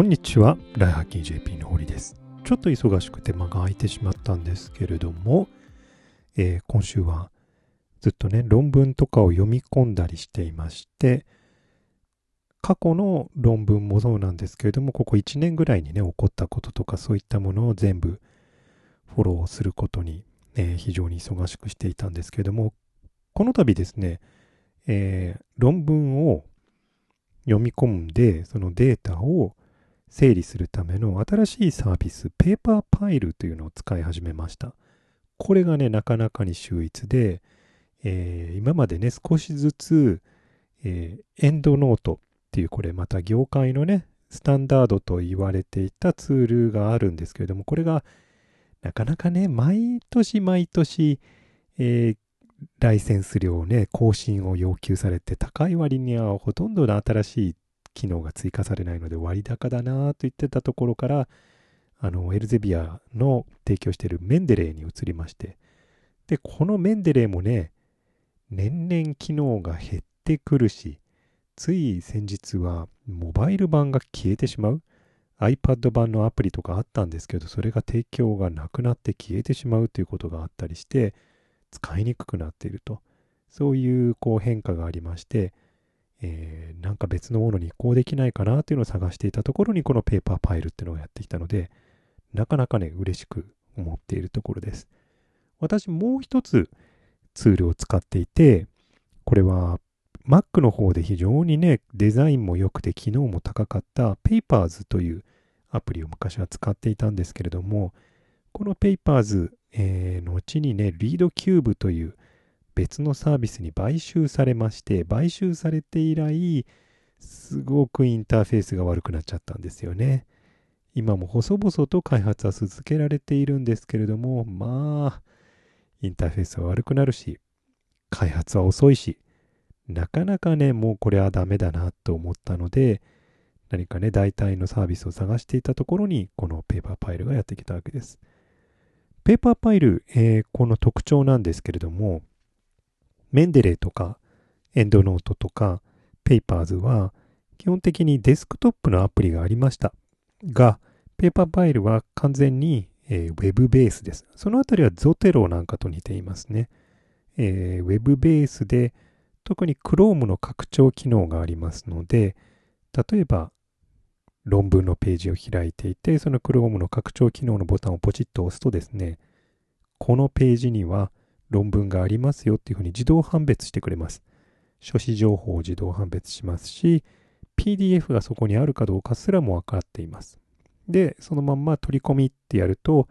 こんにちは、ライハッキン JP の堀です。ちょっと忙しくて間が空いてしまったんですけれども、えー、今週はずっとね、論文とかを読み込んだりしていまして、過去の論文もそうなんですけれども、ここ1年ぐらいにね、起こったこととかそういったものを全部フォローすることに、えー、非常に忙しくしていたんですけれども、この度ですね、えー、論文を読み込んで、そのデータを整理するための新しいサービス、ペーパーパイルというのを使い始めました。これがね、なかなかに秀逸で、えー、今までね、少しずつ、えー、エンドノートっていう、これまた業界のね、スタンダードと言われていたツールがあるんですけれども、これがなかなかね、毎年毎年、えー、ライセンス料をね、更新を要求されて、高い割にはほとんどの新しい機能が追加されないので割高だなと言ってたところから、あの、エルゼビアの提供しているメンデレーに移りまして、で、このメンデレーもね、年々機能が減ってくるし、つい先日はモバイル版が消えてしまう iPad 版のアプリとかあったんですけど、それが提供がなくなって消えてしまうということがあったりして、使いにくくなっていると。そういうこう変化がありまして、えー、なんか別のものに移行できないかなというのを探していたところにこのペーパーパイルっていうのをやってきたので、なかなかね、嬉しく思っているところです。私もう一つツールを使っていて、これは Mac の方で非常にね、デザインも良くて機能も高かった Papers というアプリを昔は使っていたんですけれども、この Papers、えー、後にね、ReadCube という別のサービスに買収されまして、買収されて以来、すごくインターフェースが悪くなっちゃったんですよね。今も細々と開発は続けられているんですけれども、まあ、インターフェースは悪くなるし、開発は遅いし、なかなかね、もうこれはダメだなと思ったので、何かね、代替のサービスを探していたところに、この Paperpile がやってきたわけです。ペーパーパイル、えー、この特徴なんですけれども、 Mendeley とか、 EndNote とか、 Papers は、基本的にデスクトップのアプリがありました。が、 Paperpile は完全に、えー、ウェブベースです。そのあたりはゾテロなんかと似ていますね。えー、ウェブベースで、特に Chrome の拡張機能がありますので、例えば論文のページを開いていて、その Chrome の拡張機能のボタンをポチッと押すとですね、このページには論文がありますよっていうふうに自動判別してくれます。書詞情報を自動判別しますし、PDF がそこにあるかどうかすらも分かっています。で、そのまんま取り込みってやると、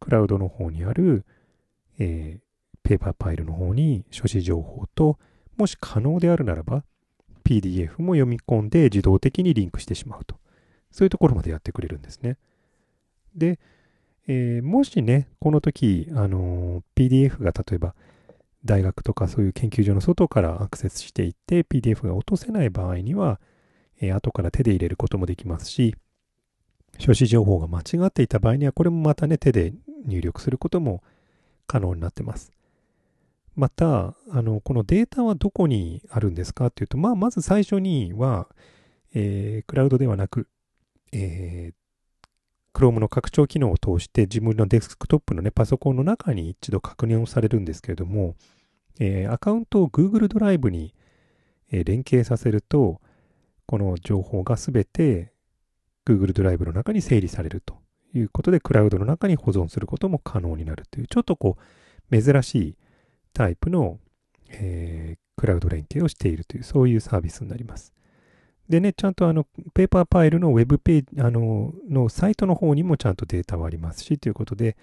クラウドの方にある、えー、ペーパーファイルの方に書詞情報と、もし可能であるならば、PDF も読み込んで自動的にリンクしてしまうと。そういうところまでやってくれるんですね。で、えー、もしね、この時、あのー、PDF が例えば大学とかそういう研究所の外からアクセスしていって PDF が落とせない場合には、えー、後から手で入れることもできますし、書詞情報が間違っていた場合には、これもまたね、手で入力することも可能になってます。また、あの、このデータはどこにあるんですかっていうと、まあ、まず最初には、えー、クラウドではなく、えー、Chrome の拡張機能を通して自分のデスクトップのね、パソコンの中に一度確認をされるんですけれども、えー、アカウントを Google ドライブに、えー、連携させると、この情報がすべて Google ドライブの中に整理されるということで、クラウドの中に保存することも可能になるという、ちょっとこう、珍しいタイプの、えー、クラウド連携をしているという、そういうサービスになります。でね、ちゃんとあの、ペーパーファイルのウェブページ、あの、のサイトの方にもちゃんとデータはありますし、ということで、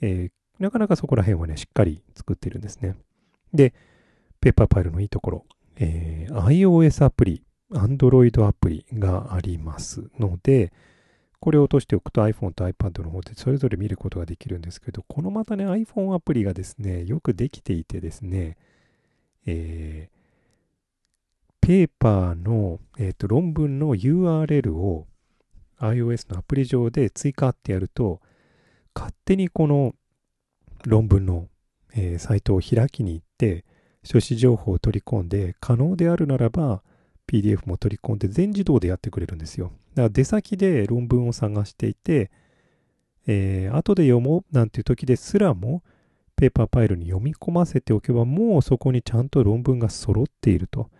えー、なかなかそこら辺はね、しっかり作ってるんですね。で、ペーパーファイルのいいところ、えー、iOS アプリ、Android アプリがありますので、これを落としておくと iPhone と iPad の方でそれぞれ見ることができるんですけど、このまたね、iPhone アプリがですね、よくできていてですね、えー、ペーパーの、えーと、論文の URL を iOS のアプリ上で追加ってやると、勝手にこの論文の、えー、サイトを開きに行って、書詞情報を取り込んで、可能であるならば、PDF も取り込んで全自動でやってくれるんですよ。だから出先で論文を探していて、えー、後で読もうなんていう時ですらも、ペーパーファイルに読み込ませておけば、もうそこにちゃんと論文が揃っていると。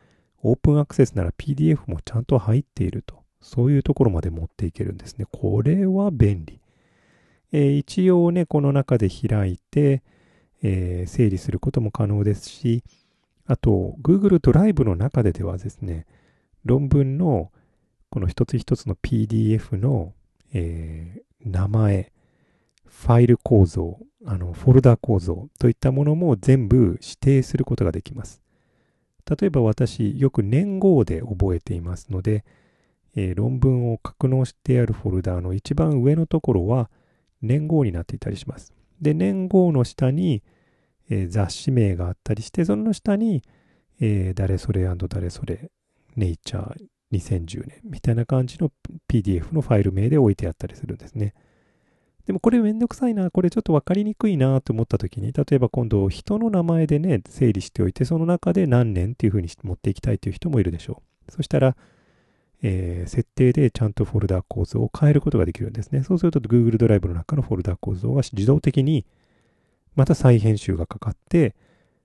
オープンアクセスなら PDF もちゃんと入っていると。そういうところまで持っていけるんですね。これは便利。えー、一応ね、この中で開いて、えー、整理することも可能ですし、あと、Google ドライブの中でではですね、論文のこの一つ一つの PDF の、えー、名前、ファイル構造、あのフォルダ構造といったものも全部指定することができます。例えば私、よく年号で覚えていますので、えー、論文を格納してあるフォルダーの一番上のところは年号になっていたりします。で、年号の下に、えー、雑誌名があったりして、その下に、えー、誰それ誰それ、ネイチャー2010年みたいな感じの PDF のファイル名で置いてあったりするんですね。でもこれめんどくさいな、これちょっと分かりにくいなと思った時に、例えば今度人の名前でね、整理しておいて、その中で何年っていうふうに持っていきたいという人もいるでしょう。そしたら、えー、設定でちゃんとフォルダー構造を変えることができるんですね。そうすると Google ドライブの中のフォルダー構造が自動的にまた再編集がかかって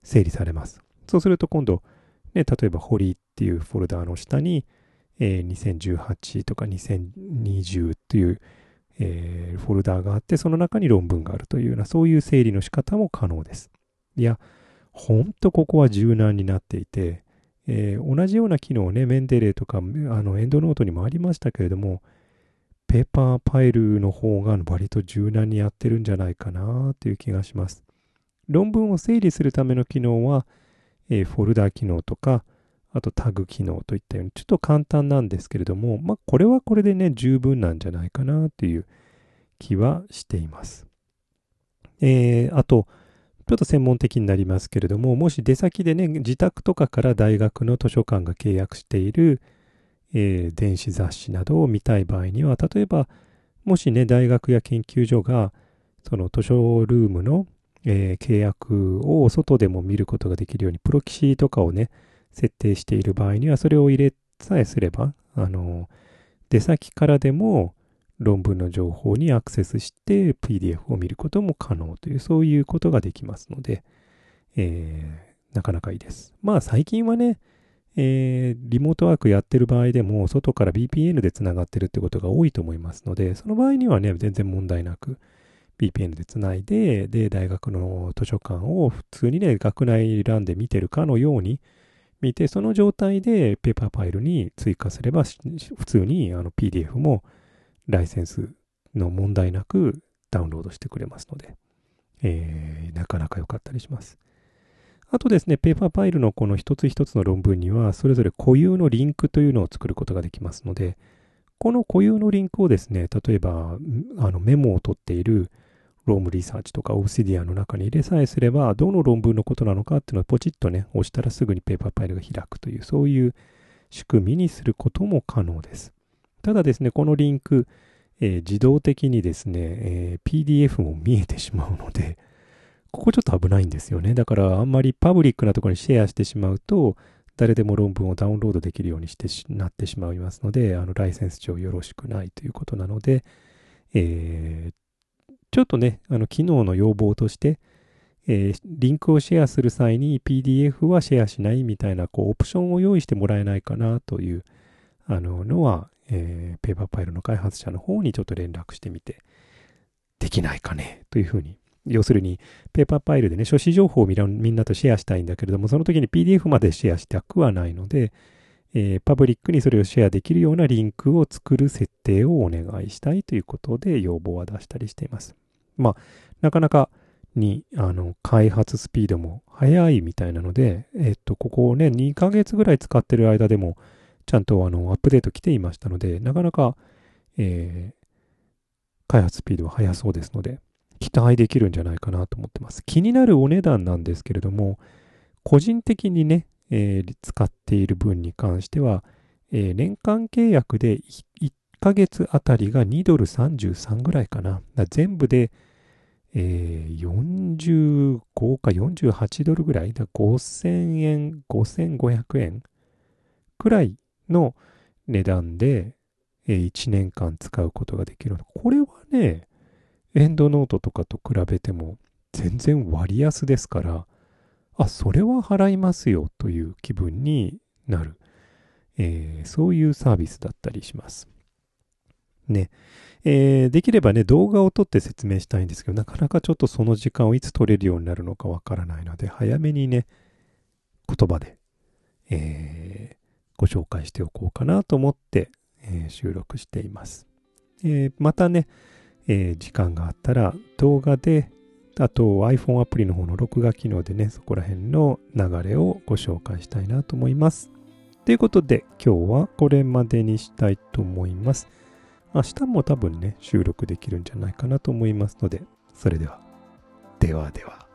整理されます。そうすると今度、ね、例えば堀っていうフォルダーの下に、えー、2018とか2020っていう、えー、フォルダがあって、その中に論文があるというような、そういう整理の仕方も可能です。いや、ほんとここは柔軟になっていて、えー、同じような機能ね、メンデレーとか、あの、エンドノートにもありましたけれども、ペーパーファイルの方が割と柔軟にやってるんじゃないかなという気がします。論文を整理するための機能は、えー、フォルダー機能とか、あとタグ機能といったように、ちょっと簡単なんですけれども、まあ、これはこれでね、十分なんじゃないかなという気はしています。えー、あと、ちょっと専門的になりますけれども、もし出先でね、自宅とかから大学の図書館が契約している、えー、電子雑誌などを見たい場合には、例えば、もしね、大学や研究所が、その図書ルームの、えー、契約を外でも見ることができるように、プロキシとかをね、設定している場合には、それを入れさえすれば、あの、出先からでも、論文の情報にアクセスして PDF を見ることも可能という、そういうことができますので、えー、なかなかいいです。まあ最近はね、えー、リモートワークやってる場合でも、外から VPN でつながってるってことが多いと思いますので、その場合にはね、全然問題なく、VPN でつないで、で、大学の図書館を普通にね、学内欄で見てるかのように見て、その状態でペーパーファイルに追加すれば、普通にあの PDF もライセンスの問題なくダウンロードしてくれますので、えー、なかなか良かったりします。あとですね、 Paperpile のこの一つ一つの論文には、それぞれ固有のリンクというのを作ることができますので、この固有のリンクをですね、例えばあのメモを取っている Roam Research とか Obsidian の中に入れさえすれば、どの論文のことなのかっていうのをポチッとね、押したらすぐに Paperpile が開くという、そういう仕組みにすることも可能です。ただですね、このリンク、えー、自動的にですね、えー、PDF も見えてしまうので、ここちょっと危ないんですよね。だからあんまりパブリックなところにシェアしてしまうと、誰でも論文をダウンロードできるようにしてなってしまいますので、あのライセンス上よろしくないということなので、えー、ちょっとね、あの機能の要望として、えー、リンクをシェアする際に PDF はシェアしないみたいなこうオプションを用意してもらえないかなというあののは、えー、ペーパーファイルの開発者の方にちょっと連絡してみて、できないかねというふうに。要するに、ペーパーファイルでね、書誌情報をみんなとシェアしたいんだけれども、その時に PDF までシェアしたくはないので、えー、パブリックにそれをシェアできるようなリンクを作る設定をお願いしたいということで要望は出したりしています。まあ、なかなかに、あの、開発スピードも速いみたいなので、えっと、ここをね、2ヶ月ぐらい使ってる間でも、ちゃんとあのアップデート来ていましたので、なかなか、えー、開発スピードは速そうですので、期待できるんじゃないかなと思ってます。気になるお値段なんですけれども、個人的にね、えー、使っている分に関しては、えー、年間契約で 1, 1ヶ月あたりが2ドル33ぐらいかな。か全部で、えー、45か48ドルぐらい、だ5000円、5500円くらいの値段で、えー1年間使うことができる。これはね、エンドノートとかと比べても全然割安ですから、あ、それは払いますよという気分になる。えーそういうサービスだったりします。ね。えーできればね、動画を撮って説明したいんですけど、なかなかちょっとその時間をいつ撮れるようになるのかわからないので、早めにね、言葉で、えーご紹介しておこうかなと思って、えー収録しています。えまたね、え時間があったら動画で、あと iPhone アプリの方の録画機能でね、そこら辺の流れをご紹介したいなと思います。ということで、今日はこれまでにしたいと思います。明日も多分ね、収録できるんじゃないかなと思いますので、それでは、ではでは。